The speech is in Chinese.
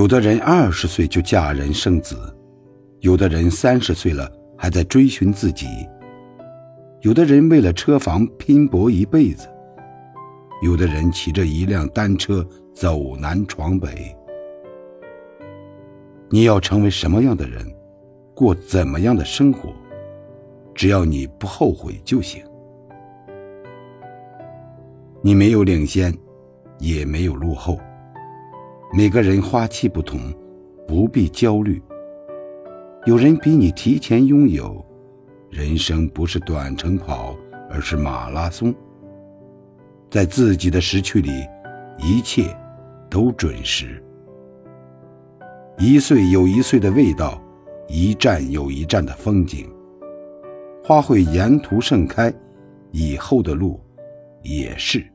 有的人二十岁就嫁人生子，有的人三十岁了还在追寻自己，有的人为了车房拼搏一辈子，有的人骑着一辆单车走南闯北。你要成为什么样的人，过怎么样的生活，只要你不后悔就行。你没有领先，也没有落后。每个人花期不同，不必焦虑。有人比你提前拥有，人生不是短程跑，而是马拉松。在自己的时区里，一切都准时。一岁有一岁的味道，一站有一站的风景。花会沿途盛开，以后的路也是。